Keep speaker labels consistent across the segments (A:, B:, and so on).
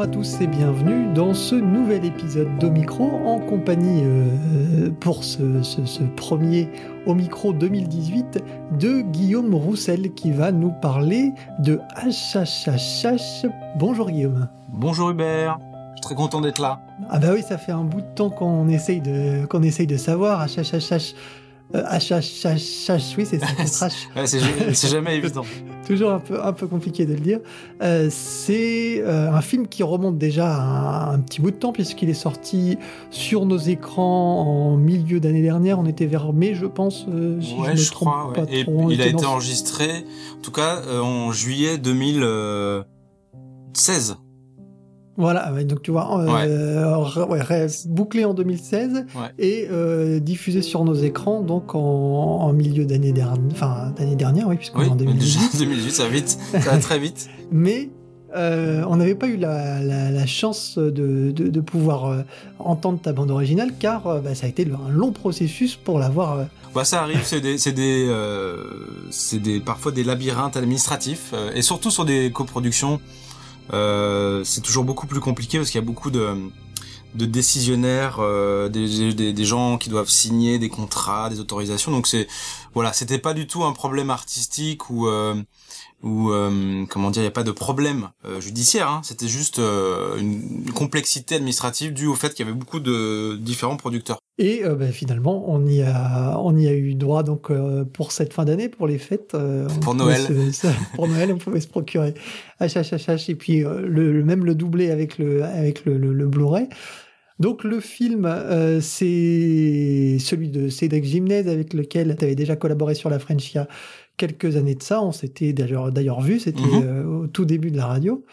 A: Bonjour à tous et bienvenue dans ce nouvel épisode d'Omicro en compagnie euh, pour ce, ce- ce premier Omicro 2018 de Guillaume Roussel qui va nous parler de HHHH. Bonjour Guillaume.
B: Bonjour Hubert, je suis très content d'être là.
A: Ah bah oui, ça fait un bout de temps qu'on essaye de, qu'on essaye de savoir. HHHH. Euh, HHHH, oui, c'est ça. Trash.
B: C'est jamais évident.
A: Toujours un peu, un peu compliqué de le dire. Euh, c'est euh, un film qui remonte déjà à un, un petit bout de temps, puisqu'il est sorti sur nos écrans en milieu d'année dernière. On était vers mai, je pense, euh, si
B: ouais, je crois.
A: pas.
B: Et
A: trop.
B: Il a été enregistré, en tout cas, euh, en juillet 2016.
A: Voilà, donc tu vois, euh, ouais, bouclé en 2016
B: Ouais.
A: et euh, diffusé sur nos écrans donc en, en milieu d'année dernière, enfin d'année dernière, oui, puisqu'on
B: Oui,
A: est en
B: mais
A: 2018.
B: déjà 2018, ça va vite, ça va très vite.
A: mais euh, on n'avait pas eu la, la- la chance de, de- de pouvoir entendre ta bande originale car bah, ça a été un long processus pour l'avoir.
B: Bah, ça arrive, c'est des, c'est des, c'est des, parfois des labyrinthes administratifs, et surtout sur des coproductions, euh, c'est toujours beaucoup plus compliqué parce qu'il y a beaucoup de, décisionnaires, euh, des, des, des gens qui doivent signer des contrats, des autorisations. Donc c'est, voilà, c'était pas du tout un problème artistique ou, ou euh, comment dire, il n'y a pas de problème euh, judiciaire. Hein, c'était juste euh, une complexité administrative due au fait qu'il y avait beaucoup de différents producteurs.
A: Et bah, finalement, on y a, on y a eu droit donc pour cette fin d'année, pour les fêtes.
B: Pour Noël.
A: se- pour Noël, on pouvait se procurer HHHH et puis le, même le doubler avec le, avec le, le- le Blu-ray. Donc le film, euh, c'est celui de Cédric Gimnez avec lequel tu avais déjà collaboré sur la French il y a quelques années de ça. On s'était d'ailleurs d'ailleurs vu, c'était
B: Mhm.
A: euh, au tout début de la radio.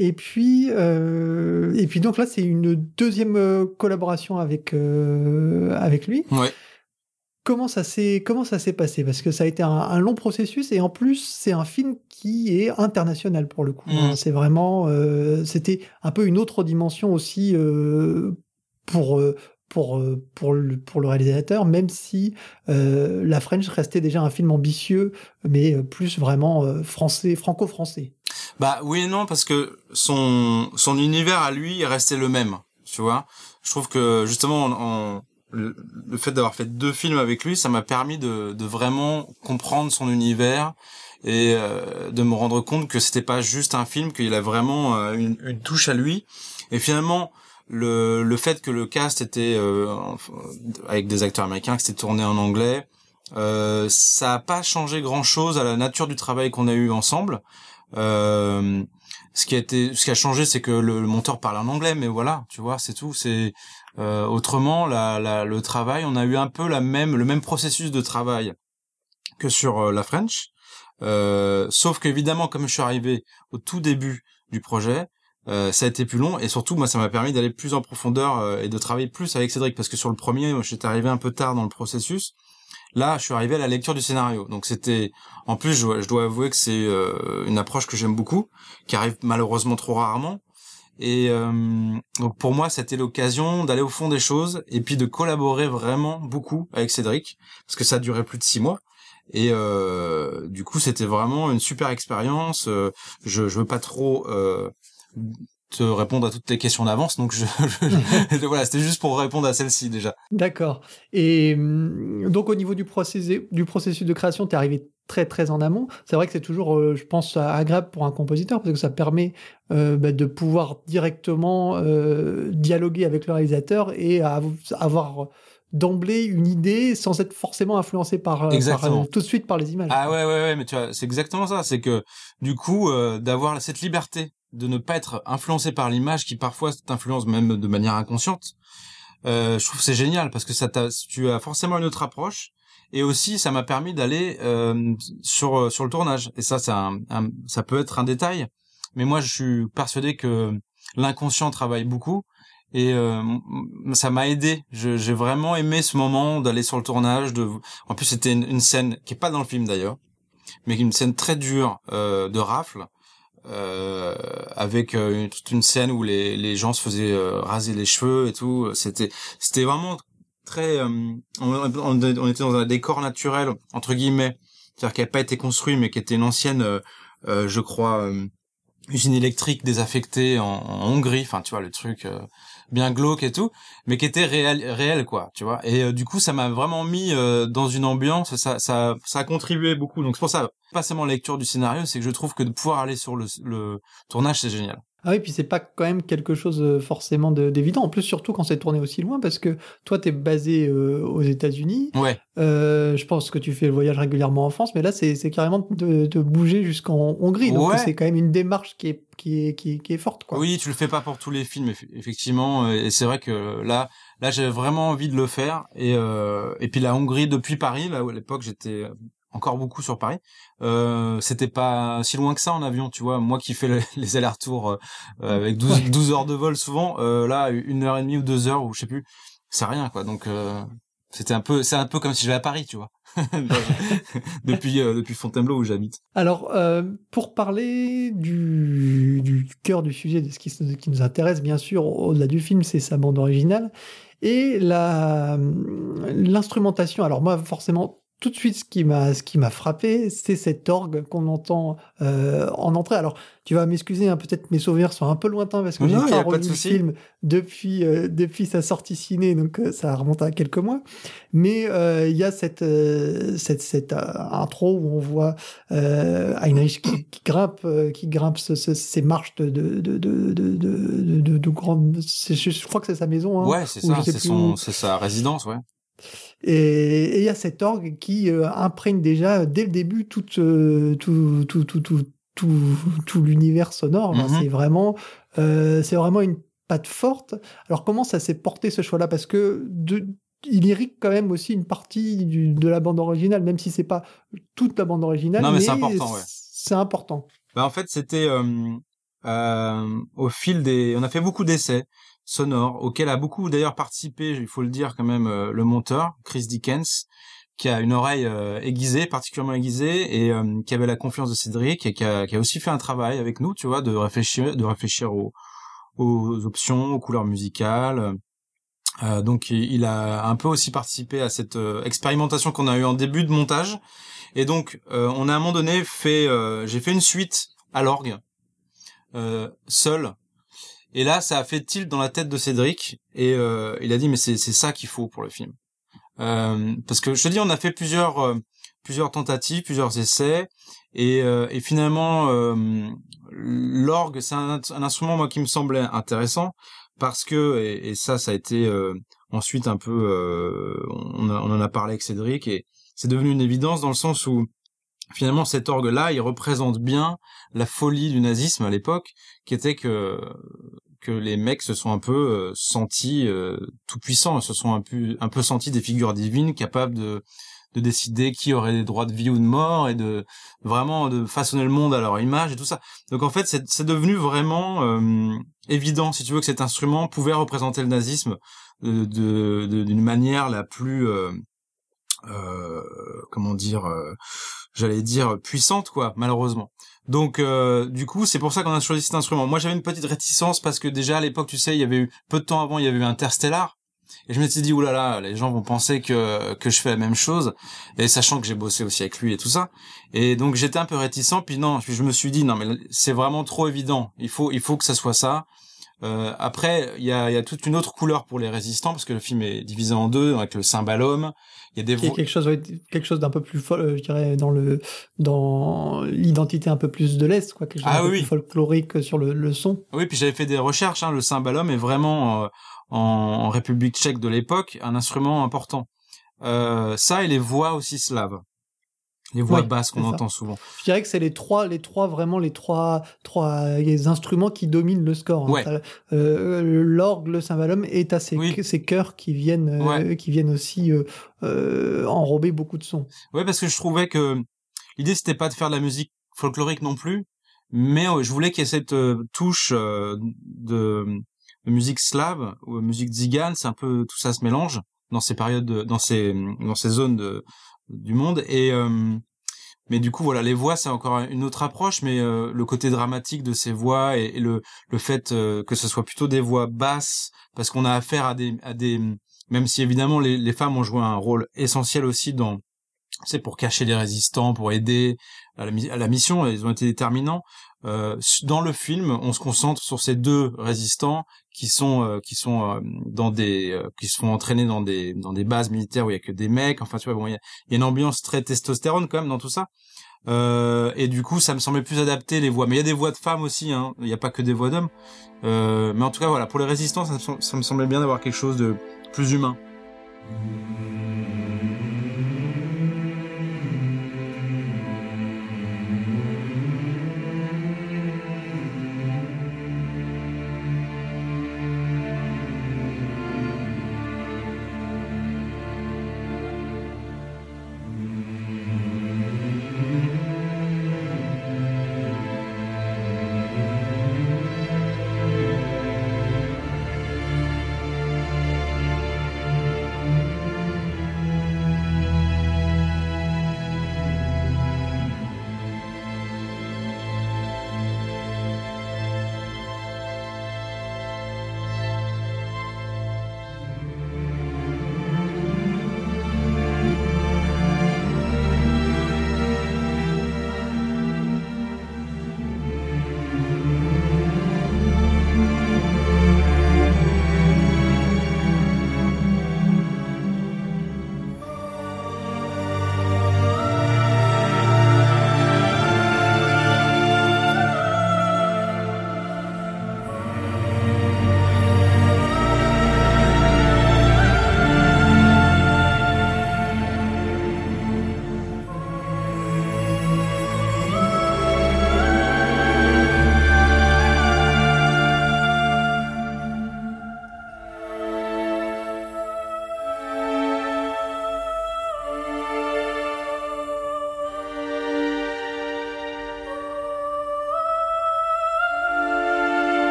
A: Et puis, euh, et puis donc là, c'est une deuxième euh, collaboration avec euh, avec lui.
B: Ouais.
A: Comment ça s'est comment ça s'est passé? Parce que ça a été un, un long processus et en plus c'est un film qui est international pour le coup. Hein. C'est vraiment euh, c'était un peu une autre dimension aussi pour pour euh, pour le, pour le réalisateur, même si euh, La French restait déjà un film ambitieux, mais euh, plus vraiment euh, français, franco-français.
B: Bah oui et non parce que son son univers à lui est resté le même, tu vois. Je trouve que justement en, en- le, le fait d'avoir fait deux films avec lui, ça m'a permis de de vraiment comprendre son univers et euh, de me rendre compte que c'était pas juste un film, qu'il a vraiment euh, une, une touche à lui. Et finalement le fait que le cast était euh, avec des acteurs américains, que c'était tourné en anglais, euh, ça a pas changé grand chose à la nature du travail qu'on a eu ensemble. Euh, ce qui a changé, c'est que le, monteur parle en anglais, mais voilà, tu vois, c'est tout. C'est autrement le travail. On a eu un peu la même, le même processus de travail que sur la French, sauf qu'évidemment, comme je suis arrivé au tout début du projet, euh, ça a été plus long et surtout, moi, ça m'a permis d'aller plus en profondeur euh, et de travailler plus avec Cédric parce que sur le premier, j'étais arrivé un peu tard dans le processus. Là, je suis arrivé à la lecture du scénario, donc c'était en plus, je, dois- je dois avouer que c'est euh, une approche que j'aime beaucoup, qui arrive malheureusement trop rarement. Et euh, donc pour moi, c'était l'occasion d'aller au fond des choses et puis de collaborer vraiment beaucoup avec Cédric, parce que ça a duré plus de six mois. Et euh, du coup, c'était vraiment une super expérience. Je, je veux pas trop te répondre à toutes les questions d'avance, donc je, je- voilà, c'était juste pour répondre à celle-ci déjà.
A: D'accord. Et hum, donc au niveau du processus, du processus de création, tu es arrivé très très en amont. C'est vrai que c'est toujours, euh, je pense, agréable pour un compositeur parce que ça permet euh, bah, de pouvoir directement euh, dialoguer avec le réalisateur et avoir d'emblée une idée sans être forcément influencé par, euh, par,
B: Exactement.
A: euh, tout de suite par les images.
B: Ah ouais, ouais, ouais, mais tu vois, c'est exactement ça. C'est que du coup, euh, d'avoir cette liberté de ne pas être influencé par l'image qui parfois t'influence même de manière inconsciente, euh, je trouve c'est génial parce que ça t'a, tu as forcément une autre approche. Et aussi, ça m'a permis d'aller euh, sur sur le tournage. Et ça, c'est un, un- ça peut être un détail, mais moi, je suis persuadé que l'inconscient travaille beaucoup. Et euh, ça m'a aidé. J'ai vraiment aimé ce moment d'aller sur le tournage. En plus, c'était une, une scène qui est pas dans le film d'ailleurs, mais une scène très dure euh, de rafle, euh, avec euh, une- toute une scène où les, les gens se faisaient euh, raser les cheveux et tout. C'était c'était vraiment très. euh, on, on- était dans un décor naturel entre guillemets, c'est-à-dire qui n'avait pas été construit, mais qui était une ancienne, euh, euh, je crois. usine électrique désaffectée en, en Hongrie, enfin tu vois le truc bien glauque et tout, mais qui était réel, réel quoi, tu vois. Et euh, du coup, ça m'a vraiment mis euh, dans une ambiance, ça, ça, ça a contribué beaucoup. Donc c'est pour ça, pas seulement lecture du scénario, c'est que je trouve que de pouvoir aller sur le, le tournage, c'est génial.
A: Ah oui, puis c'est pas quand même quelque chose euh, forcément d'évident. En plus, surtout quand c'est tourné aussi loin, parce que toi, t'es basé euh, aux États-Unis.
B: Ouais.
A: Euh, je pense que tu fais le voyage régulièrement en France, mais là, c'est carrément de, de, bouger jusqu'en Hongrie. Donc, c'est quand même une démarche qui est, qui est, qui est, qui est forte, quoi.
B: Oui, tu le fais pas pour tous les films, effectivement. Euh, et c'est vrai que là, là, j'avais vraiment envie de le faire. Et, euh, et puis la Hongrie, depuis Paris, là où à l'époque j'étais encore beaucoup sur Paris. Euh, c'était pas si loin que ça en avion, tu vois. Moi qui fais les allers-retours euh, avec 12, 12, heures de vol souvent, euh, là une heure et demie ou deux heures ou je sais plus, c'est rien quoi. Donc euh, c'était un peu, c'est un peu comme si j'allais à Paris, tu vois. depuis euh, depuis Fontainebleau où j'habite.
A: Alors pour parler du, du cœur du sujet de ce qui, qui nous intéresse bien sûr au-delà du film, c'est sa bande originale et la l'instrumentation. Alors moi forcément tout de suite, ce qui m'a ce qui m'a frappé, c'est cet orgue qu'on entend euh, en entrée. Alors, tu vas m'excuser, hein, peut-être mes souvenirs sont un peu lointains parce que j'ai pas revu le film depuis euh, depuis sa sortie ciné, donc euh, ça remonte à quelques mois. Mais il y a cette cette cette intro où on voit Heinrich qui, qui grimpe qui grimpe ce, ce, ces marches de de de de de de, de, de grandes. Je, crois que c'est sa maison. Hein,
B: ouais, c'est ça. C'est son c'est sa résidence, ouais.
A: Et il y a cet orgue qui euh, imprègne déjà dès le début tout, euh, tout, tout, tout, tout, l'univers sonore. Mm-hmm. C'est vraiment, euh, c'est vraiment une patte forte. Alors comment ça s'est porté ce choix-là? Parce que de, il irrigue quand même aussi une partie du, de la bande originale, même si c'est pas toute la bande originale.
B: Non, mais, c'est important. Ouais.
A: C'est important.
B: Bah en fait, c'était euh, au fil des. On a fait beaucoup d'essais sonore, auquel a beaucoup d'ailleurs participé, il faut le dire quand même, euh, le monteur, Chris Dickens, qui a une oreille euh, aiguisée, particulièrement aiguisée, et euh, qui avait la confiance de Cédric, et qui a, aussi fait un travail avec nous, tu vois, de réfléchir, de réfléchir aux, aux options, aux couleurs musicales. donc il a un peu aussi participé à cette expérimentation qu'on a eue en début de montage. Et donc on a à un moment donné fait, j'ai fait une suite à l'orgue, seul, et là, ça a fait tilt dans la tête de Cédric et euh, il a dit mais c'est ça qu'il faut pour le film. Euh, parce que je te dis, on a fait plusieurs euh, tentatives, plusieurs essais et, finalement l'orgue c'est un, instrument moi qui me semblait intéressant parce que et, ça ça a été ensuite un peu on, on en a parlé avec Cédric et c'est devenu une évidence dans le sens où finalement cet orgue là il représente bien la folie du nazisme à l'époque qui était que que les mecs se sont un peu euh, sentis euh, tout puissants, se sont un peu un peu sentis des figures divines capables de de décider qui aurait des droits de vie ou de mort et de vraiment de façonner le monde à leur image et tout ça. Donc en fait, c'est devenu vraiment euh, évident, si tu veux, que cet instrument pouvait représenter le nazisme de d'une de, manière la plus euh, comment dire, j'allais dire puissante quoi, malheureusement. Donc euh, du coup, c'est pour ça qu'on a choisi cet instrument. Moi, j'avais une petite réticence parce que déjà à l'époque, tu sais, il y avait eu peu de temps avant, il y avait eu Interstellar. Et je m'étais dit, oulala, là là, les gens vont penser que, que je fais la même chose. Et sachant que j'ai bossé aussi avec lui et tout ça. Et donc, j'étais un peu réticent. Puis non, je me suis dit, non, mais c'est vraiment trop évident. Il faut, il faut que ça soit ça. Euh, après, il y a, y a toute une autre couleur pour les résistants, parce que le film est divisé en deux, avec le cymbalum, il y a des
A: quelque chose quelque chose d'un peu plus euh, je dirais dans le dans l'identité un peu plus de l'est quoi quelque chose ah, oui. plus folklorique sur le, le, son.
B: Oui puis j'avais fait des recherches hein, le cymbalum est vraiment euh, en, République tchèque de l'époque un instrument important. Euh, ça et les voix aussi slaves les voix basses qu'on entend souvent.
A: Je dirais que c'est les trois, les trois vraiment les trois, trois les instruments qui dominent le score. Hein. Ouais. Euh, L'orgue, le cymbalum et t'as ces, ces chœurs qui viennent, euh, qui viennent aussi euh, euh, enrober beaucoup de sons.
B: Ouais, parce que je trouvais que l'idée c'était pas de faire de la musique folklorique non plus, mais je voulais qu'il y ait cette touche de, de, musique slave ou musique zigane, c'est un peu tout ça se mélange dans ces périodes, de, dans ces dans ces zones de du monde et euh, mais du coup voilà les voix c'est encore une autre approche mais euh, le côté dramatique de ces voix et, le le fait euh, que ce soit plutôt des voix basses parce qu'on a affaire à des à des même si évidemment les, les femmes ont joué un rôle essentiel aussi dans c'est pour cacher les résistants pour aider à la, à la mission ils ont été déterminants euh, dans le film, on se concentre sur ces deux résistants qui sont euh, qui sont euh, dans des euh, qui se font entraîner dans des dans des bases militaires où il y a que des mecs. Enfin, tu vois, bon, il y a, une ambiance très testostérone quand même dans tout ça. et du coup, ça me semblait plus adapté les voix. Mais il y a des voix de femmes aussi. Hein. Il n'y a pas que des voix d'hommes. mais en tout cas, voilà, pour les résistants, ça, ça me semblait bien d'avoir quelque chose de plus humain.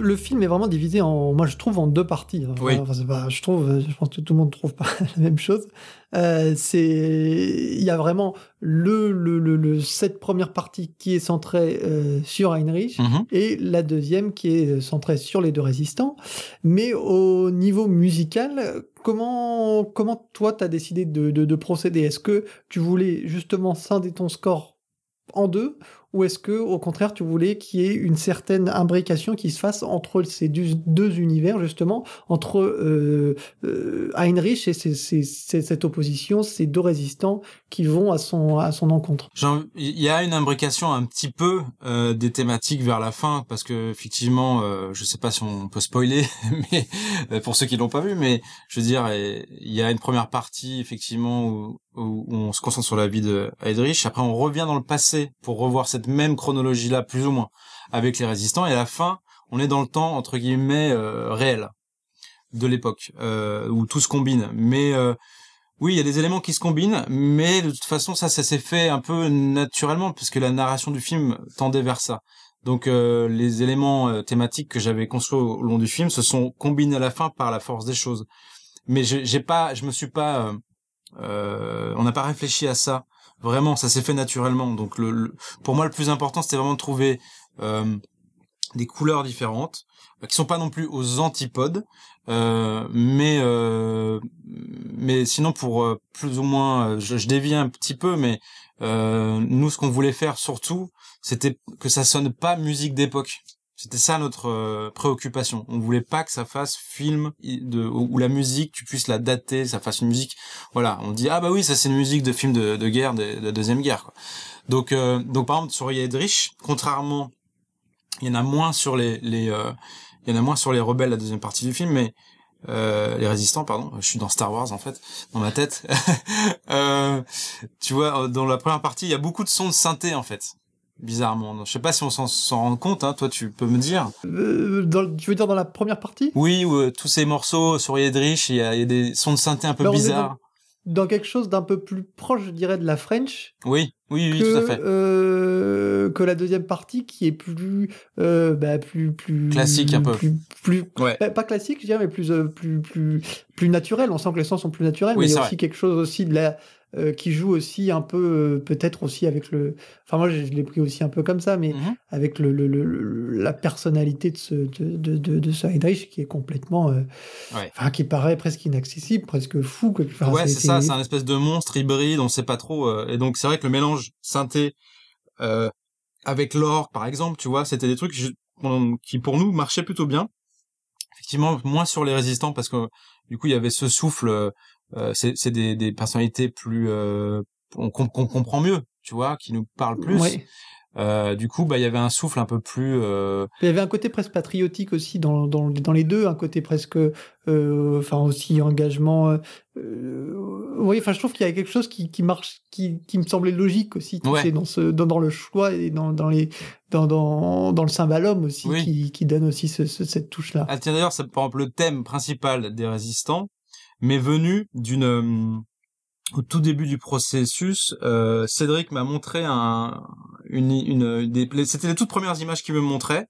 A: Le film est vraiment divisé en, moi je trouve en deux parties.
B: Oui.
A: je trouve, je pense que tout le monde trouve pas la même chose. Euh, c'est, il y a vraiment le, le, le, cette première partie qui est centrée euh, sur Heinrich
B: Mhm.
A: et la deuxième qui est centrée sur les deux résistants. Mais au niveau musical, comment, comment toi t'as décidé de, de, de procéder? Est-ce que tu voulais justement scinder ton score en deux ou est-ce que au contraire tu voulais qu'il y ait une certaine imbrication qui se fasse entre ces deux, univers justement entre euh, euh, Heinrich et cette opposition ces deux résistants qui vont à son à son encontre?
B: Il y a une imbrication un petit peu euh, des thématiques vers la fin parce que effectivement, je sais pas si on peut spoiler, mais pour ceux qui l'ont pas vu, mais je veux dire, il y a une première partie effectivement où, où on se concentre sur la vie de Heydrich. Après, on revient dans le passé pour revoir cette même chronologie-là, plus ou moins, avec les résistants. Et à la fin, on est dans le temps entre guillemets euh, réel de l'époque euh, où tout se combine. Mais euh, oui, il y a des éléments qui se combinent, mais de toute façon, ça, ça s'est fait un peu naturellement, puisque la narration du film tendait vers ça. Donc, les éléments thématiques que j'avais construits au long du film se sont combinés à la fin par la force des choses. Mais j'ai pas, je me suis pas, on n'a pas réfléchi à ça. Vraiment, ça s'est fait naturellement. Donc, le, pour moi, le plus important, c'était vraiment de trouver euh, des couleurs différentes, euh, qui sont pas non plus aux antipodes, euh, mais mais sinon pour plus ou moins, je, je dévie un petit peu, mais nous ce qu'on voulait faire surtout, c'était que ça sonne pas musique d'époque. C'était ça notre euh, préoccupation. On voulait pas que ça fasse film de où la musique tu puisses la dater, ça fasse une musique. Voilà, on dit ah bah oui ça c'est une musique de film de, de guerre de, de deuxième guerre. Donc euh, donc par exemple sur Yedrich, contrairement, il y en a moins sur les les euh, y en a moins sur les rebelles la deuxième partie du film, mais euh, les résistants pardon. Je suis dans Star Wars en fait dans ma tête. tu vois dans la première partie il y a beaucoup de sons de synthé en fait. Bizarrement, je sais pas si on s'en s'en rend compte. Hein, toi, tu peux me dire.
A: Euh, dans- tu veux dire dans la première partie?
B: Oui, ou, euh, tous ces morceaux sur Yedrich, il y a, il y a des sons de synthé un peu
A: Ben,
B: bizarres.
A: dans quelque chose d'un peu plus proche, je dirais, de la French.
B: Oui, oui, oui,
A: que,
B: tout à fait.
A: euh, que la deuxième partie qui est plus, euh, bah, plus, plus
B: Classique un peu.
A: plus, plus
B: Ouais.
A: bah, pas classique, je dirais, mais plus, euh, plus, plus, plus naturel. On sent que les sons sont plus naturels,
B: Oui,
A: mais il y
B: c'est
A: a
B: vrai.
A: aussi quelque chose aussi de la euh, qui joue aussi un peu, euh, peut-être aussi avec le. Enfin, moi, je, je l'ai pris aussi un peu comme ça, mais
B: Mhm.
A: avec le, le, le- le- la personnalité de ce de, de, de, de ce Heinrich qui est complètement, euh,
B: Ouais.
A: enfin, qui paraît presque inaccessible, presque fou. que- enfin,
B: ouais, c'est ça, c'est un espèce de monstre hybride, on sait pas trop. et donc c'est vrai que le mélange synthé avec l'or, par exemple, tu vois, c'était des trucs qui pour nous marchaient plutôt bien. Effectivement, moins sur les résistants parce que du coup il y avait ce souffle. Euh, c'est des, des personnalités plus euh, qu'on comprend mieux, tu vois, qui nous parlent plus.
A: Ouais.
B: Euh, du coup, bah il y avait un souffle un peu plus. euh,
A: Il y avait un côté presque patriotique aussi dans, dans, dans les deux, un côté presque, euh, enfin aussi engagement. euh, oui, enfin je trouve qu'il y a quelque chose qui, qui marche, qui, qui me semblait logique aussi, tu
B: Ouais.
A: sais, dans ce, dans, dans le choix et dans, dans les, dans, dans, dans le cymbalum aussi,
B: Oui.
A: qui, qui donne aussi ce, ce- cette touche-là.
B: Ah tiens d'ailleurs, c'est par exemple le thème principal des résistants m'est venu d'une euh, au tout début du processus, euh, Cédric m'a montré un une une des c'était les toutes premières images qu'il me montrait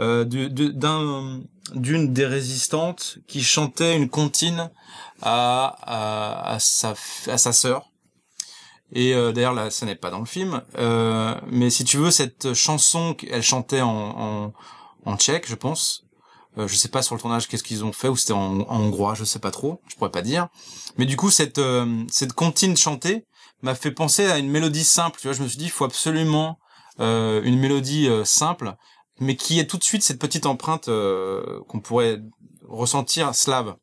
B: euh, d'un d'une des résistantes qui chantait une comptine à à, sa à sa sœur. Et euh, d'ailleurs là, ça n'est pas dans le film, mais si tu veux cette chanson qu'elle chantait en en tchèque, je pense. Euh, je sais pas sur le tournage qu'est-ce qu'ils ont fait ou c'était en, en hongrois, je sais pas trop, je pourrais pas dire. Mais du coup cette euh, cette comptine chantée m'a fait penser à une mélodie simple. Tu vois, je me suis dit il faut absolument euh, une mélodie euh, simple, mais qui ait tout de suite cette petite empreinte euh, qu'on pourrait ressentir slave.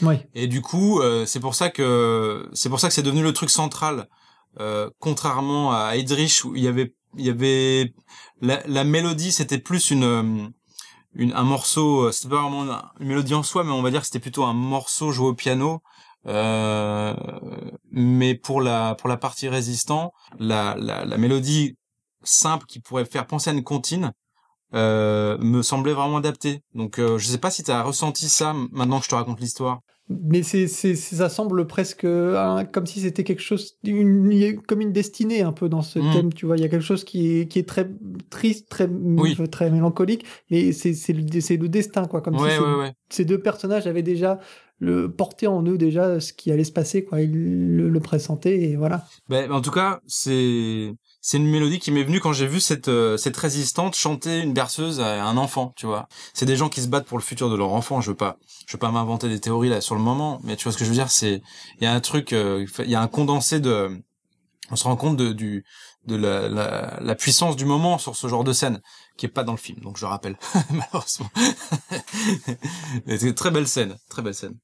A: Oui.
B: Et du coup, euh, c'est pour ça que c'est pour ça que c'est devenu le truc central, euh, contrairement à Heydrich où il y avait il y avait la, la mélodie, c'était plus une, euh, une un morceau, euh, c'était pas vraiment une, mélodie en soi, mais on va dire que c'était plutôt un morceau joué au piano. Euh, mais pour la pour la partie résistant, la, la la mélodie simple qui pourrait faire penser à une comptine euh, me semblait vraiment adaptée. Donc euh, je sais pas si tu as ressenti ça maintenant que je te raconte l'histoire.
A: Mais c'est, c'est, ça semble presque hein, comme si c'était quelque chose, une, comme une destinée un peu dans ce
B: Mm.
A: thème, tu vois. Il y a quelque chose qui est, qui est très triste, très,
B: Oui.
A: très mélancolique, mais c'est, c'est, le, c'est le destin, quoi. Comme
B: ouais,
A: si
B: ouais,
A: ces-
B: ouais.
A: ces deux personnages avaient déjà le, porté en eux déjà ce qui allait se passer, quoi. Ils le, le pressentaient, et voilà.
B: Ben, en tout cas, c'est c'est une mélodie qui m'est venue quand j'ai vu cette euh, cette résistante chanter une berceuse à un enfant, tu vois. C'est des gens qui se battent pour le futur de leur enfant. Je veux pas je veux pas m'inventer des théories là sur le moment, mais tu vois ce que je veux dire? C'est il y a un truc, euh, il y a un condensé de on se rend compte de du de la, la, la puissance du moment sur ce genre de scène qui est pas dans le film. Donc je rappelle malheureusement. C'est très belle scène, très belle scène.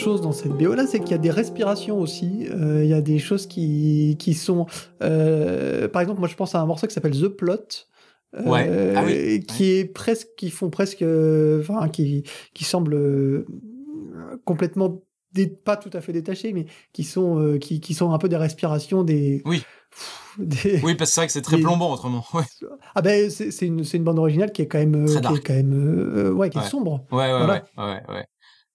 A: Chose dans cette BO là, c'est qu'il y a des respirations aussi. Euh, il y a des choses qui, qui sont. euh, par exemple, moi je pense à un morceau qui s'appelle The Plot. euh,
B: Ouais. Ah oui.
A: qui est presque qui font presque enfin qui qui semblent euh, complètement dé- pas tout à fait détachés mais qui sont qui, qui sont un peu des respirations des
B: Oui.
A: Des-
B: Oui, parce que c'est vrai que c'est très
A: Des-
B: plombant autrement. Ouais,
A: ah ben c'est c'est une une bande originale qui est quand même qui est quand même euh, ouais qui est sombre
B: ouais, ouais,
A: Voilà.
B: ouais, ouais, ouais.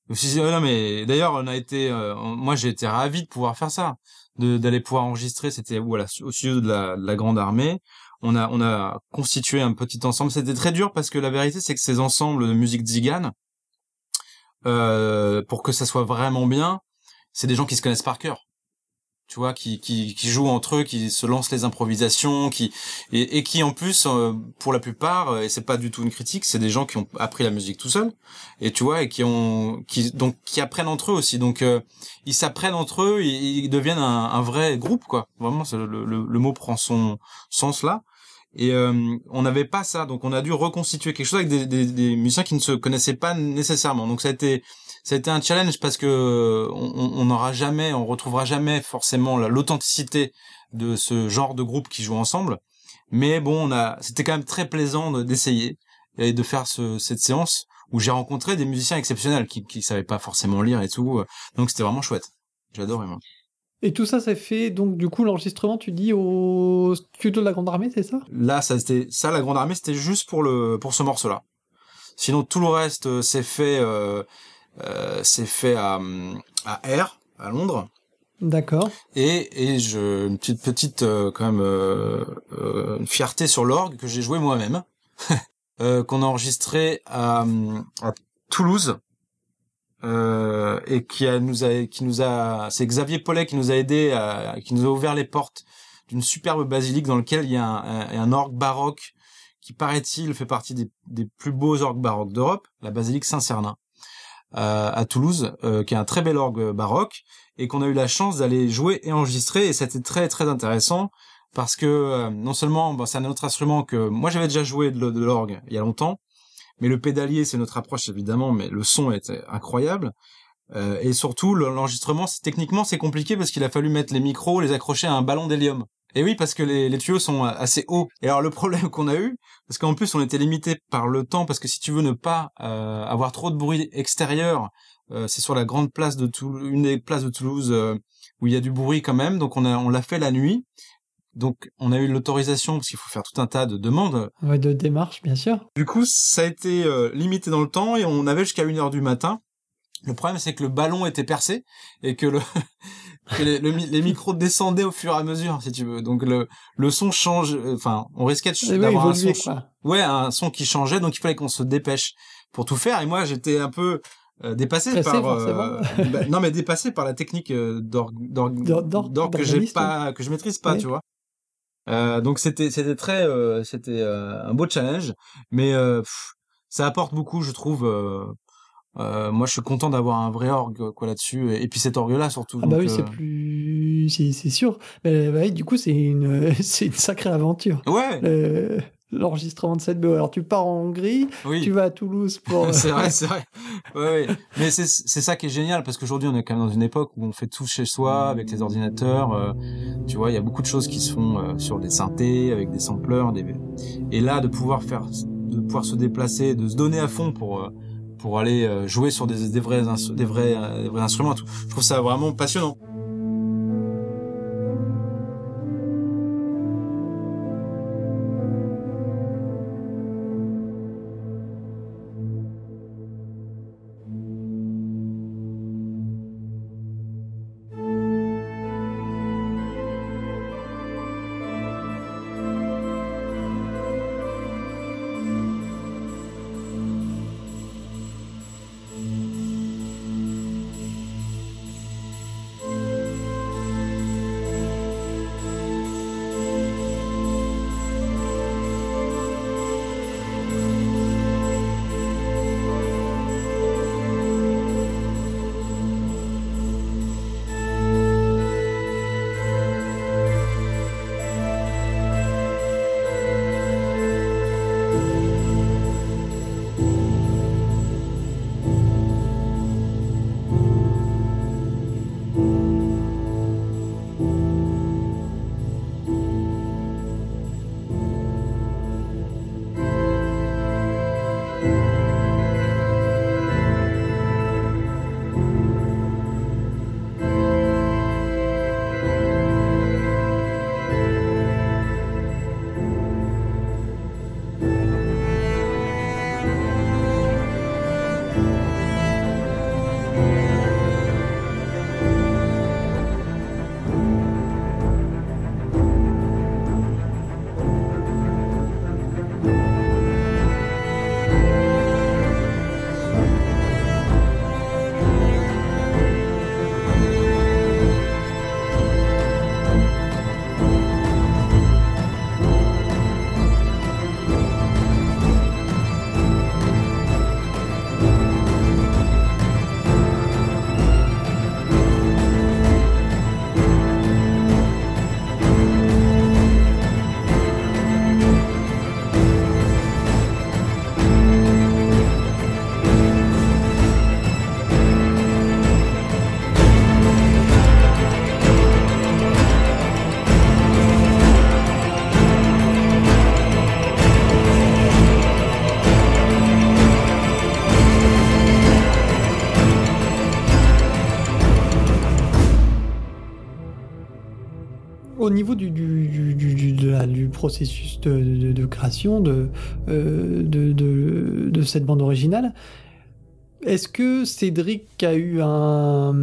B: Ouais, non, mais d'ailleurs, on a été, euh, moi, j'ai été ravi de pouvoir faire ça, d'aller pouvoir enregistrer. C'était voilà, au studio de la, de la Grande Armée. On a, on a constitué un petit ensemble. C'était très dur parce que la vérité, c'est que ces ensembles de musique zigane, euh, pour que ça soit vraiment bien, c'est des gens qui se connaissent par cœur. Tu vois, qui, qui, qui jouent entre eux, qui se lancent les improvisations, qui et, qui en plus, euh, pour la plupart, euh, et c'est pas du tout une critique, c'est des gens qui ont appris la musique tout seuls, et tu vois, et qui ont, qui donc qui apprennent entre eux aussi. Donc euh, ils s'apprennent entre eux, ils, deviennent un, vrai groupe, quoi. Vraiment, le, le, le mot prend son sens là. Et euh, on n'avait pas ça, donc on a dû reconstituer quelque chose avec des, des, des musiciens qui ne se connaissaient pas nécessairement. Donc ça a été ça a été un challenge parce que on n'aura jamais, on retrouvera jamais forcément la- l'authenticité de ce genre de groupe qui joue ensemble. Mais bon, on a, c'était quand même très plaisant de- d'essayer et de faire ce, cette séance où j'ai rencontré des musiciens exceptionnels qui qui savaient pas forcément lire et tout. Donc c'était vraiment chouette. J'adorais moi.
A: Et tout ça, c'est fait, donc du coup, l'enregistrement, tu dis, au studio de la Grande Armée, c'est ça?
B: Là, ça c'était ça la grande armée, c'était juste pour le pour ce morceau-là. Sinon tout le reste euh, c'est fait euh, euh, c'est fait à à R à Londres.
A: D'accord.
B: Et, et je, une petite, petite euh, quand même euh, euh, une fierté sur l'orgue que j'ai joué moi-même, qu'on a enregistré à, à Toulouse, euh, et qui a, nous a, qui nous a, c'est Xavier Paulet qui nous a aidé, à, qui nous a ouvert les portes d'une superbe basilique dans lequel il y a un, un, un orgue baroque qui paraît-il fait partie des, des plus beaux orgues baroques d'Europe, la basilique Saint-Cernin à Toulouse, euh, qui est un très bel orgue baroque et qu'on a eu la chance d'aller jouer et enregistrer et c'était très très intéressant parce que euh, non seulement bon, c'est un autre instrument que moi j'avais déjà joué de, l'orgue il y a longtemps mais le pédalier c'est notre approche évidemment mais le son était incroyable Euh, et surtout le- l'enregistrement techniquement c'est compliqué parce qu'il a fallu mettre les micros les accrocher à un ballon d'hélium et oui parce que les, les tuyaux sont assez hauts et alors le problème qu'on a eu parce qu'en plus on était limité par le temps parce que si tu veux ne pas euh, avoir trop de bruit extérieur euh, c'est sur la grande place de Toulouse, une des places de Toulouse euh, où il y a du bruit quand même. Donc on a on l'a fait la nuit. Donc on a eu l'autorisation parce qu'il faut faire tout un tas de demandes.
A: Ouais, de démarche, bien sûr.
B: Du coup ça a été euh, limité dans le temps et on avait jusqu'à une heure du matin. Le problème c'est que le ballon était percé et que le les, le mi- les micros descendaient au fur et à mesure si tu veux. Donc le le son change. euh, Enfin on risquait
A: oui,
B: d'avoir un son
A: quoi.
B: ouais un son qui changeait donc il fallait qu'on se dépêche pour tout faire et moi j'étais un peu euh, dépassé
A: Pressé,
B: par
A: forcément.
B: bah, non mais dépassé par la technique euh,
A: D'or-
B: que j'ai pas que je maîtrise pas tu vois euh, donc c'était c'était très euh, c'était euh, un beau challenge mais euh, pff, ça apporte beaucoup je trouve euh, euh, moi je suis content d'avoir un vrai orgue quoi là-dessus et, puis cet orgue là surtout
A: Ah bah
B: donc,
A: oui, c'est
B: euh,
A: plus... C'est c'est sûr. Mais bah oui, du coup, c'est une... c'est une sacrée aventure.
B: ouais
A: Le- L'enregistrement de cette BO. Alors, tu pars en Hongrie,
B: oui
A: tu vas à Toulouse pour...
B: c'est vrai, c'est vrai. Ouais, ouais. Mais c'est c'est ça qui est génial parce qu'aujourd'hui on est quand même dans une époque où on fait tout chez soi avec les ordinateurs. euh, tu vois, il y a beaucoup de choses qui se font euh, sur des synthés avec des sampleurs, des et là de pouvoir faire, de pouvoir se déplacer, de se donner à fond pour euh, pour aller euh, jouer sur des vrais vrais euh, des vrais instruments. Je trouve ça vraiment passionnant.
A: Niveau du, processus de, création de, de, cette bande originale, est-ce que Cédric a eu un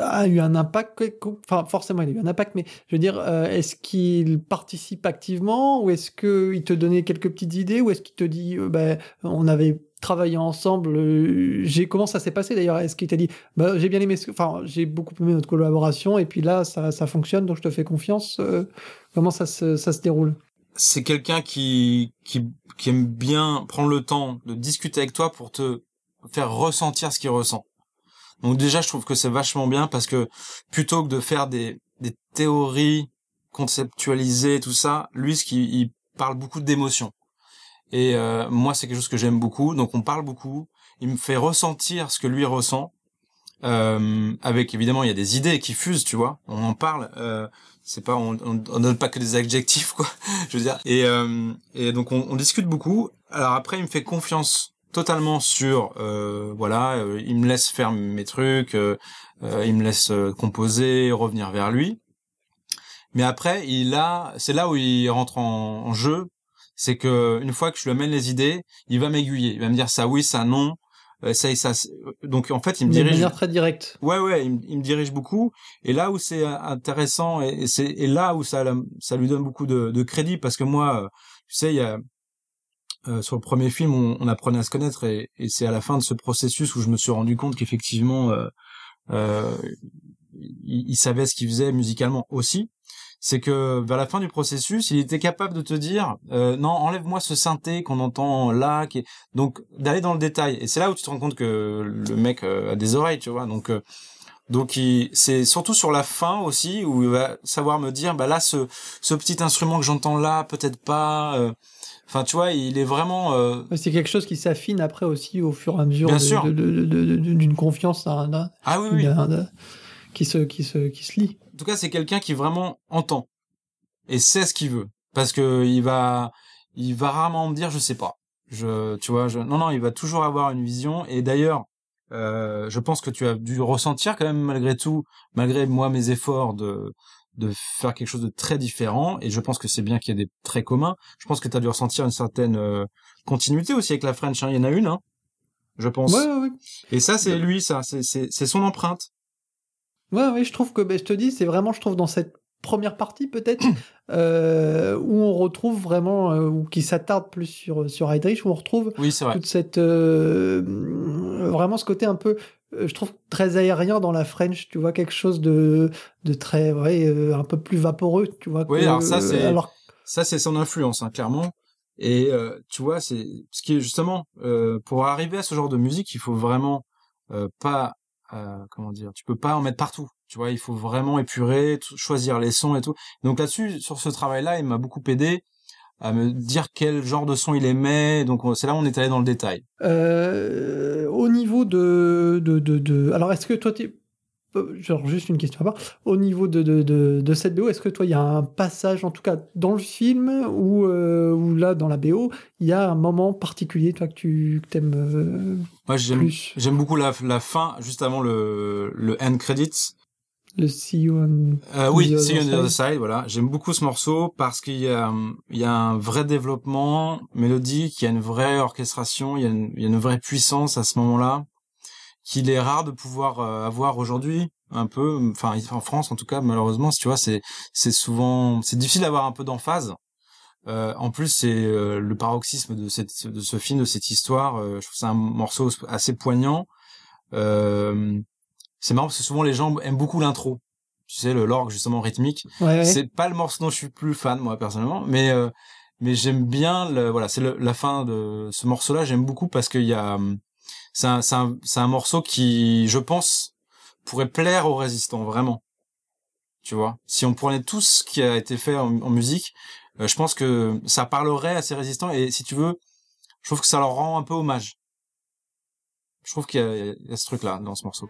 A: a eu un impact Enfin, forcément, il a eu un impact, mais je veux dire, est-ce qu'il participe activement ou est-ce qu'il te donnait quelques petites idées ou est-ce qu'il te dit, ben, on avait travailler ensemble. Euh, j'ai comment ça s'est passé d'ailleurs? Est-ce qu'il t'a dit bah, j'ai bien aimé, enfin j'ai beaucoup aimé notre collaboration et puis là ça, ça fonctionne donc je te fais confiance. Euh, comment ça se, ça se déroule?
B: C'est quelqu'un qui, qui qui aime bien prendre le temps de discuter avec toi pour te faire ressentir ce qu'il ressent. Donc déjà je trouve que c'est vachement bien parce que plutôt que de faire des des théories conceptualisées tout ça, lui ce qui il parle beaucoup d'émotions. Et euh, moi, c'est quelque chose que j'aime beaucoup. Donc, on parle beaucoup. Il me fait ressentir ce que lui ressent. Euh, avec évidemment, il y a des idées qui fusent, tu vois. On en parle. Euh, c'est pas, on, on, donne pas que des adjectifs, quoi. je veux dire. Et, euh, et donc, on, on, discute beaucoup. Alors après, il me fait confiance totalement sur, euh, voilà, il me laisse faire mes trucs, il me laisse composer, revenir vers lui. Mais après, il a, c'est là où il rentre en, en jeu c'est que une fois que je lui amène les idées, il va m'aiguiller, il va me dire ça oui, ça non, euh, ça et ça. Donc en fait, il me dirige. De
A: manière très directe.
B: Ouais, ouais, il, me dirige beaucoup. Et là où c'est intéressant et, c'est et là où ça ça lui donne beaucoup de, de crédit parce que moi, euh, tu sais, il y a euh, sur le premier film, on, on, apprenait à se connaître et, et c'est à la fin de ce processus où je me suis rendu compte qu'effectivement, euh, euh, il, il, savait ce qu'il faisait musicalement aussi c'est que vers la fin du processus, il était capable de te dire euh, non, enlève-moi ce synthé qu'on entend là, qui donc d'aller dans le détail. Et c'est là où tu te rends compte que le mec euh, a des oreilles, tu vois. Donc euh, donc c'est surtout sur la fin aussi où il va savoir me dire bah là ce ce petit instrument que j'entends là peut-être pas. Euh, enfin, tu vois, il est vraiment.
A: C'est quelque chose qui s'affine après aussi au fur et à mesure d'une confiance
B: ah oui, oui.
A: qui se qui se qui se lie
B: tout cas, c'est quelqu'un qui vraiment entend et sait ce qu'il veut parce que il va, il va rarement me dire je sais pas. Je, tu vois, je, non non, il va toujours avoir une vision et d'ailleurs, euh, je pense que tu as dû ressentir quand même malgré tout, malgré moi mes efforts de de faire quelque chose de très différent et je pense que c'est bien qu'il y ait des traits communs. Je pense que tu as dû ressentir une certaine euh, continuité aussi avec la French. Hein. Il y en a une, hein, je pense.
A: Ouais, ouais, ouais.
B: Et ça, c'est lui, ça, c'est c'est son empreinte.
A: Ouais, oui, je trouve que, ben, je te dis, c'est vraiment, je trouve, dans cette première partie peut-être euh, où on retrouve vraiment euh, ou qui s'attarde plus sur sur Heydrich où on retrouve
B: oui,
A: toute cette euh, vraiment ce côté un peu je trouve très aérien dans la French tu vois quelque chose de de très ouais, un peu plus vaporeux tu vois
B: oui alors ça c'est alors... ça c'est son influence hein, clairement. Et tu vois c'est ce qui est justement pour arriver à ce genre de musique il faut vraiment pas euh, comment dire, tu peux pas en mettre partout. Tu vois, il faut vraiment épurer, choisir les sons et tout. Donc là-dessus, sur ce travail-là, il m'a beaucoup aidé à me dire quel genre de son il aimait. Donc c'est là où on est allé dans le détail.
A: Euh, au niveau de, de, de, de... alors est-ce que toi euh, genre juste une question à part. Au niveau de, de, de, de cette BO, est-ce que toi, il y a un passage, en tout cas dans le film, ou, euh, là, dans la BO, il y a un moment particulier, toi, que tu aimes euh,
B: Moi, j'aime, j'aime beaucoup la, la fin, juste avant le, le end credits.
A: Le See You on
B: euh, Oui, See You on the Other Side, voilà. J'aime beaucoup ce morceau parce qu'il y a, il y a un vrai développement mélodique, il y a une vraie orchestration, il y a une, il y a une vraie puissance à ce moment-là qu'il est rare de pouvoir euh, avoir aujourd'hui un peu enfin en France en tout cas malheureusement tu vois c'est c'est souvent c'est difficile d'avoir un peu d'emphase. Euh, en plus c'est euh, le paroxysme de cette de ce film de cette histoire je trouve c'est un morceau assez poignant. C'est marrant parce que souvent les gens aiment beaucoup l'intro. Tu sais le l'orgue justement rythmique. C'est pas le morceau dont je suis plus fan moi personnellement mais mais j'aime bien le, voilà c'est la fin de ce morceau là j'aime beaucoup parce qu'il y a c'est un, morceau qui, je pense, pourrait plaire aux résistants, vraiment. Tu vois, si on prenait tout ce qui a été fait en, musique, euh, je pense que ça parlerait à ces résistants et si tu veux, je trouve que ça leur rend un peu hommage. Je trouve qu'il y, y a ce truc-là dans ce morceau.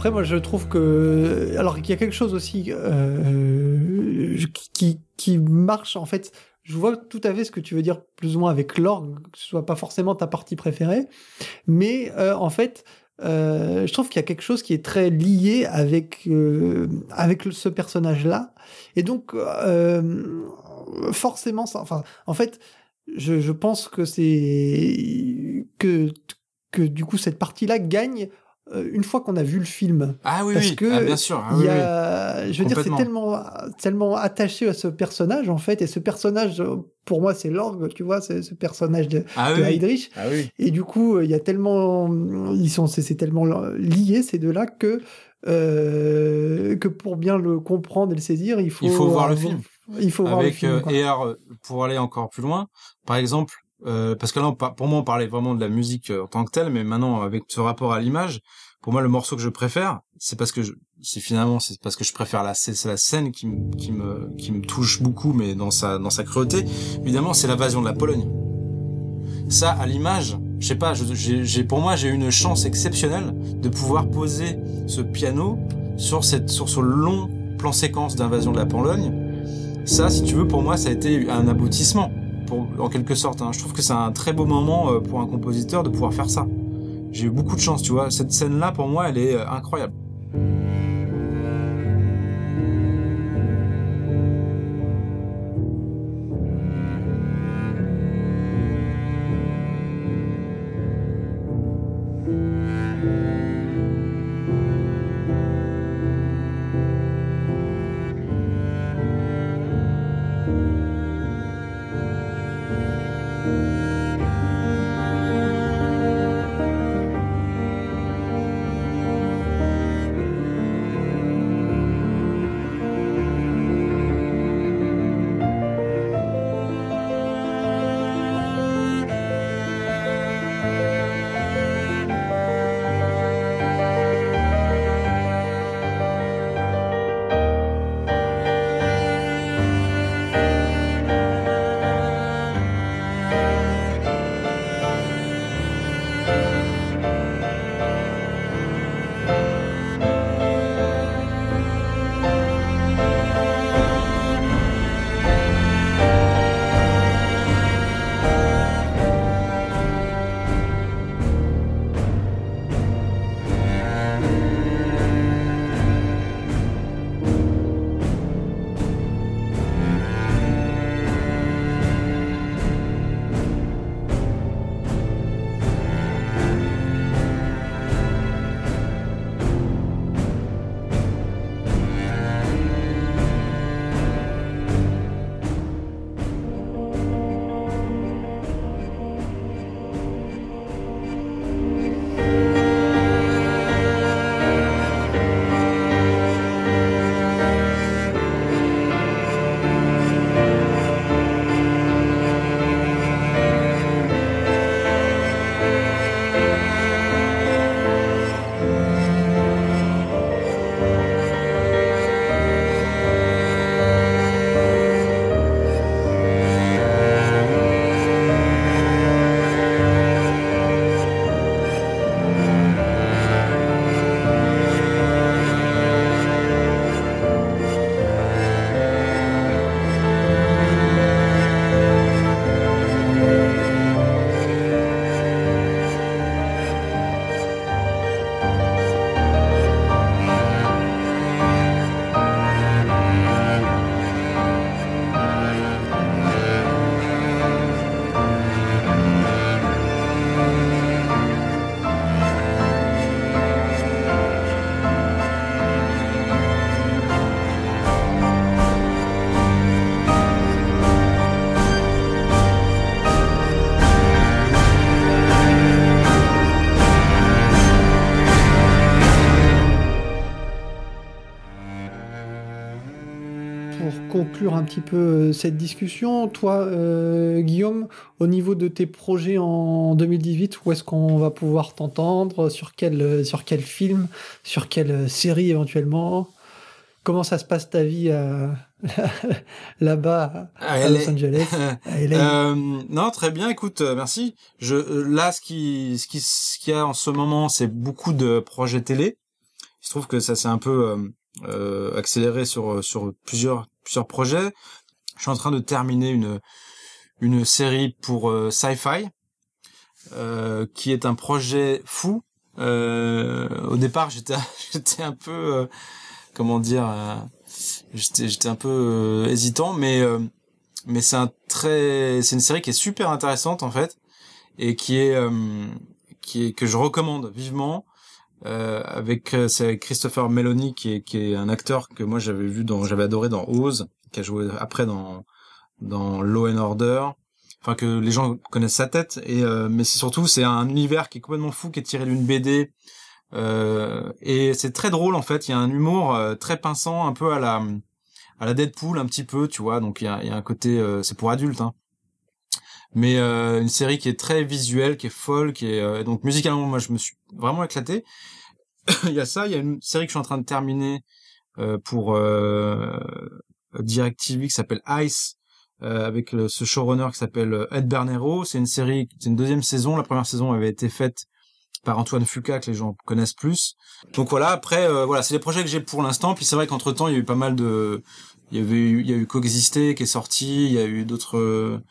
A: Après, moi, je trouve que alors qu'il y a quelque chose aussi euh, qui qui marche en fait. Je vois tout à fait ce que tu veux dire, plus ou moins avec l'orgue, que ce soit pas forcément ta partie préférée, mais euh, en fait, euh, je trouve qu'il y a quelque chose qui est très lié avec euh, avec ce personnage-là, et donc euh, forcément, ça, enfin, en fait, je, je pense que c'est que que du coup cette partie-là gagne euh, une fois qu'on a vu le film.
B: Ah oui,
A: Parce
B: oui.
A: que
B: Ah, bien sûr. Ah,
A: y
B: oui.
A: je veux dire, c'est tellement, tellement attaché à ce personnage en fait, et ce personnage, euh, pour moi, c'est l'orgue, tu vois, c'est ce personnage de,
B: Ah
A: de
B: oui.
A: Heydrich.
B: Ah oui.
A: Et du coup, il y a tellement, ils sont, c'est tellement lié ces deux-là que euh, que pour bien le comprendre et le saisir, il faut
B: Il faut voir le film.
A: Il faut voir le film.
B: euh,
A: quoi.
B: et alors, euh, pour aller encore plus loin par exemple euh, parce que là pour moi on parlait vraiment de la musique euh, en tant que telle mais maintenant avec ce rapport à l'image pour moi le morceau que je préfère c'est parce que c'est finalement c'est parce que je préfère la la scène qui me qui me qui me touche beaucoup mais dans sa dans sa cruauté. Évidemment c'est l'invasion de la Pologne. Ça à l'image je sais pas j'ai pour moi j'ai eu une chance exceptionnelle de pouvoir poser ce piano sur cette sur ce long plan séquence d'invasion de la Pologne. Ça, si tu veux, pour moi, ça a été un aboutissement, en quelque sorte. hein. Je trouve que c'est un très beau moment euh, pour un compositeur de pouvoir faire ça. J'ai eu beaucoup de chance, tu vois. Cette scène-là, pour moi, elle est euh, incroyable.
A: Conclure un petit peu euh, cette discussion, toi, euh, Guillaume, au niveau de tes projets en 2018, où est-ce qu'on va pouvoir t'entendre? Sur quel, euh, sur quel film? Sur quelle série éventuellement? Comment ça se passe ta vie à- là-bas à,
B: Ah,
A: à Los Angeles à LA?
B: Euh, non, très bien. Écoute, merci. Je là, ce qui, ce qui, ce qu'il y a en ce moment, c'est beaucoup de projets télé. il se trouve que ça s'est un peu accéléré sur sur plusieurs plusieurs projets. Je suis en train de terminer une une série pour Sci-Fi qui est un projet fou. au départ, j'étais j'étais un peu comment dire j'étais j'étais un peu hésitant mais mais c'est un très c'est une série qui est super intéressante en fait et qui est euh, qui est que je recommande vivement euh, avec euh, c'est Christopher Meloni qui est qui est un acteur que moi j'avais vu dans j'avais adoré dans Oz qui a joué après dans dans Law and Order enfin que les gens connaissent sa tête et euh, mais c'est surtout c'est un univers qui est complètement fou qui est tiré d'une BD euh, et c'est très drôle en fait il y a un humour très pinçant un peu à la à la Deadpool un petit peu, tu vois. Donc il y a, y a, un côté, euh, c'est pour adultes, hein. Mais euh, une série qui est très visuelle, qui est folle, qui est euh, donc musicalement, moi je me suis vraiment éclaté. il y a ça, il y a une série que je suis en train de terminer pour DirecTV qui s'appelle Ice. avec ce showrunner qui s'appelle Ed Bernero, c'est une série, c'est une deuxième saison. La première saison avait été faite par Antoine Fuca que les gens connaissent plus. Donc voilà, après voilà, c'est les projets que j'ai pour l'instant. Puis c'est vrai qu'entre temps il y a eu pas mal de il y avait il y a eu Coexister qui est sorti, il y a eu d'autres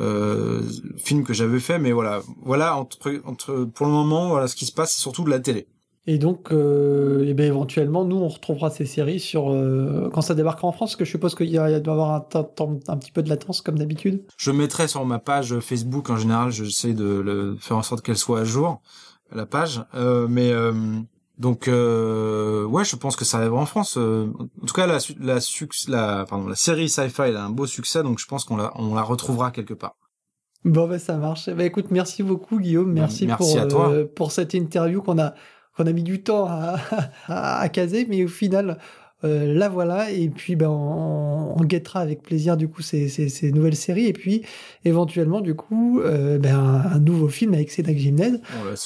B: euh, films que j'avais fait, mais voilà, voilà entre, entre pour le moment, voilà, ce qui se passe, c'est surtout de la télé.
A: Et donc, euh, et bien éventuellement, nous, on retrouvera ces séries sur euh, quand ça débarquera en France, parce que je suppose qu'il doit y avoir un, un petit peu de latence comme d'habitude.
B: Je mettrai sur ma page Facebook en général, j'essaie de le, faire en sorte qu'elle soit à jour, la page, euh, mais donc euh, ouais, je pense que ça arrivera en France. Euh, en tout cas, la la, la pardon, la série sci-fi elle a un beau succès, donc je pense qu'on la on la retrouvera quelque part.
A: Bon ben ça marche. Bah écoute, merci beaucoup Guillaume, merci, merci pour à toi. Euh, pour cette interview qu'on a qu'on a mis du temps à, à, à caser, mais au final euh, la voilà, et puis ben, on, guettera avec plaisir du coup ces, ces, nouvelles séries, et puis éventuellement du coup euh, ben, un, nouveau film avec Cédric Gimnez.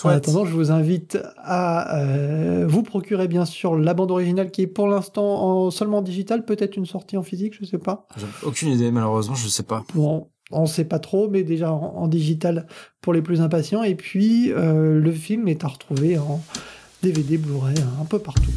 A: En attendant, je vous invite à euh, vous procurer bien sûr la bande originale qui est pour l'instant en, seulement digital, peut-être une sortie en physique, je sais pas.
B: aucune idée malheureusement, je sais pas.
A: Bon, on sait pas trop, mais déjà en, en digital pour les plus impatients, et puis le film est à retrouver en DVD, Blu-ray, un peu partout.